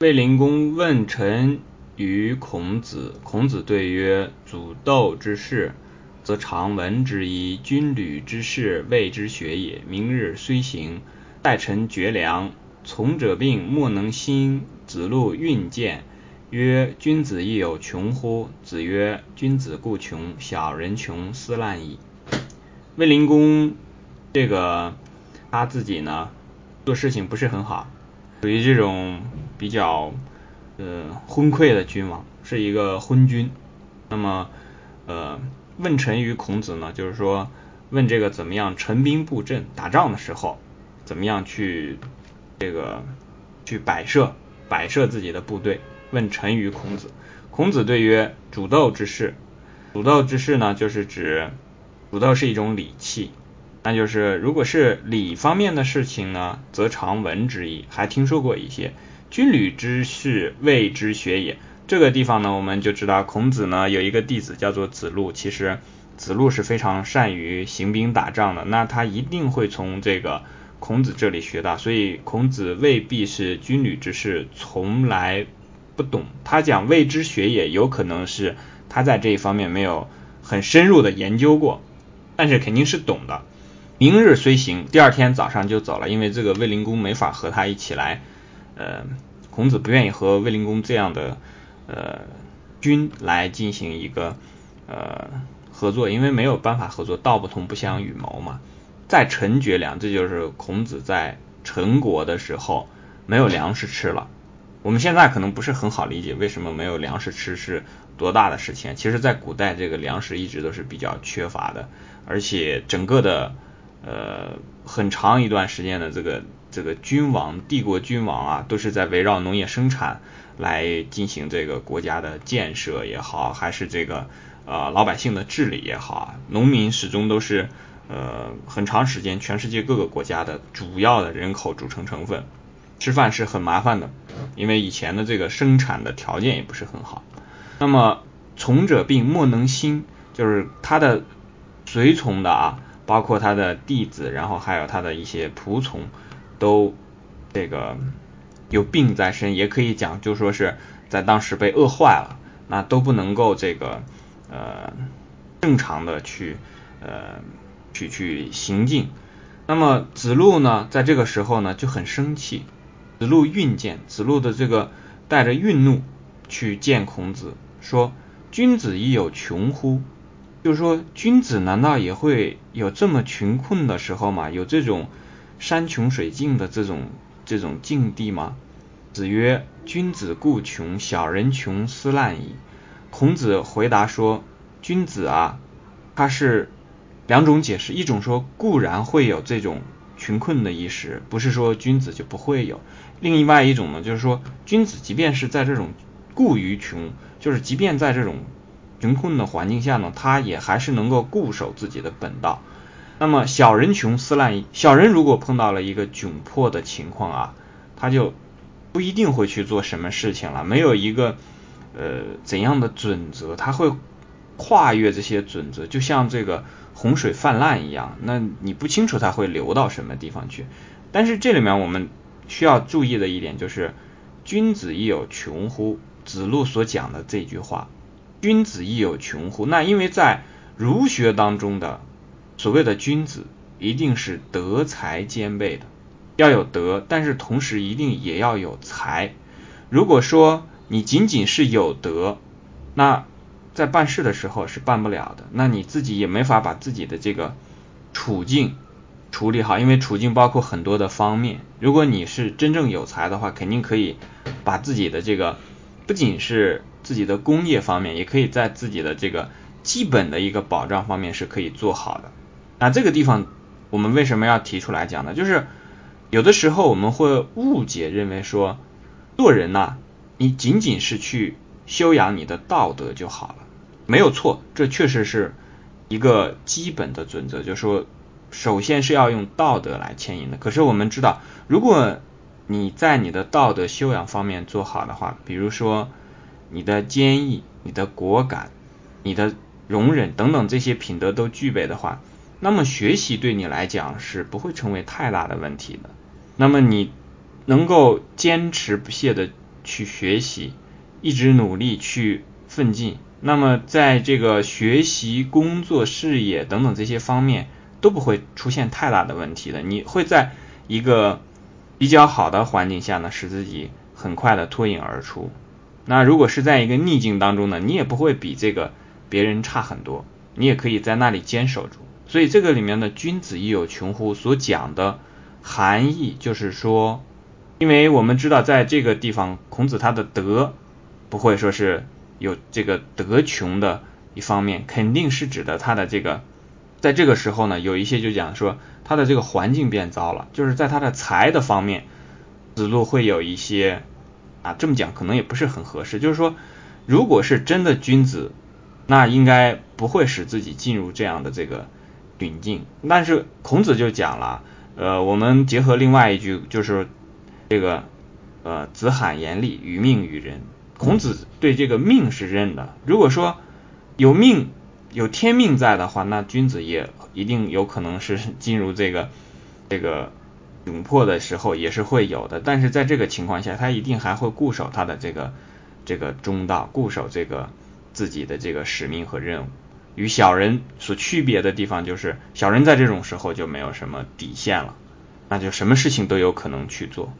卫灵公问臣于孔子，孔子对曰：祖斗之事，则常闻之矣；军旅之事，谓之学也。明日虽行，待臣绝粮。从者病，莫能兴。子路运见，曰：君子亦有穷乎？子曰：君子固穷，小人穷，斯滥矣。卫灵公这个他自己呢，做事情不是很好，属于这种比较呃昏聩的君王，是一个昏君。那么呃问臣于孔子呢，就是说问这个怎么样陈兵布阵，打仗的时候怎么样去这个去摆设。摆设自己的部队，问臣于孔子。孔子对曰：主斗之事，主斗之事呢，就是指主斗是一种礼器，那就是如果是礼方面的事情呢，则常闻之矣，还听说过一些。军旅之事，未之学也。这个地方呢，我们就知道孔子呢有一个弟子叫做子路，其实子路是非常善于行兵打仗的，那他一定会从这个。孔子这里学到，所以孔子未必是军旅之事从来不懂。他讲未知学也，有可能是他在这一方面没有很深入的研究过，但是肯定是懂的。明日虽行，第二天早上就走了，因为这个卫灵公没法和他一起来。呃，孔子不愿意和卫灵公这样的呃君来进行一个呃合作，因为没有办法合作，道不同不相与谋嘛。在陈绝粮，这就是孔子在陈国的时候没有粮食吃了。我们现在可能不是很好理解为什么没有粮食吃是多大的事情。其实，在古代这个粮食一直都是比较缺乏的，而且整个的呃很长一段时间的这个这个君王帝国君王啊，都是在围绕农业生产来进行这个国家的建设也好，还是这个呃老百姓的治理也好啊，农民始终都是。呃，很长时间，全世界各个国家的主要的人口组成成分，吃饭是很麻烦的，因为以前的这个生产的条件也不是很好。那么从者病莫能兴，就是他的随从的啊，包括他的弟子，然后还有他的一些仆从，都这个有病在身，也可以讲就说是在当时被饿坏了，那都不能够这个呃正常的去呃。去去行进，那么子路呢，在这个时候呢就很生气。子路运见，子路的这个带着愠怒去见孔子，说：“君子亦有穷乎？”就是说，君子难道也会有这么穷困的时候吗？有这种山穷水尽的这种这种境地吗？子曰：“君子固穷，小人穷，斯滥矣。”孔子回答说：“君子啊，他是。”两种解释，一种说固然会有这种穷困的意识，不是说君子就不会有；另外一种呢，就是说君子即便是在这种固于穷，就是即便在这种穷困的环境下呢，他也还是能够固守自己的本道。那么小人穷思滥，小人如果碰到了一个窘迫的情况啊，他就不一定会去做什么事情了，没有一个呃怎样的准则，他会跨越这些准则，就像这个。洪水泛滥一样，那你不清楚它会流到什么地方去。但是这里面我们需要注意的一点就是，君子亦有穷乎？子路所讲的这句话，君子亦有穷乎？那因为在儒学当中的所谓的君子，一定是德才兼备的，要有德，但是同时一定也要有才。如果说你仅仅是有德，那在办事的时候是办不了的，那你自己也没法把自己的这个处境处理好，因为处境包括很多的方面。如果你是真正有才的话，肯定可以把自己的这个不仅是自己的工业方面，也可以在自己的这个基本的一个保障方面是可以做好的。那这个地方我们为什么要提出来讲呢？就是有的时候我们会误解认为说做人呐，你仅仅是去修养你的道德就好了。没有错，这确实是一个基本的准则，就是说，首先是要用道德来牵引的。可是我们知道，如果你在你的道德修养方面做好的话，比如说你的坚毅、你的果敢、你的容忍等等这些品德都具备的话，那么学习对你来讲是不会成为太大的问题的。那么你能够坚持不懈的去学习，一直努力去奋进。那么在这个学习、工作、事业等等这些方面都不会出现太大的问题的。你会在一个比较好的环境下呢，使自己很快的脱颖而出。那如果是在一个逆境当中呢，你也不会比这个别人差很多，你也可以在那里坚守住。所以这个里面的“君子亦有穷乎”所讲的含义就是说，因为我们知道在这个地方，孔子他的德不会说是。有这个德穷的一方面，肯定是指的他的这个，在这个时候呢，有一些就讲说他的这个环境变糟了，就是在他的财的方面，子路会有一些啊，这么讲可能也不是很合适，就是说，如果是真的君子，那应该不会使自己进入这样的这个窘境。但是孔子就讲了，呃，我们结合另外一句，就是这个呃，子罕言厉，于命于人。孔子对这个命是认的。如果说有命有天命在的话，那君子也一定有可能是 进入这个这个窘迫的时候也是会有的。但是在这个情况下，他一定还会固守他的这个这个中道，固守这个自己的这个使命和任务。与小人所区别的地方就是，小人在这种时候就没有什么底线了，那就什么事情都有可能去做。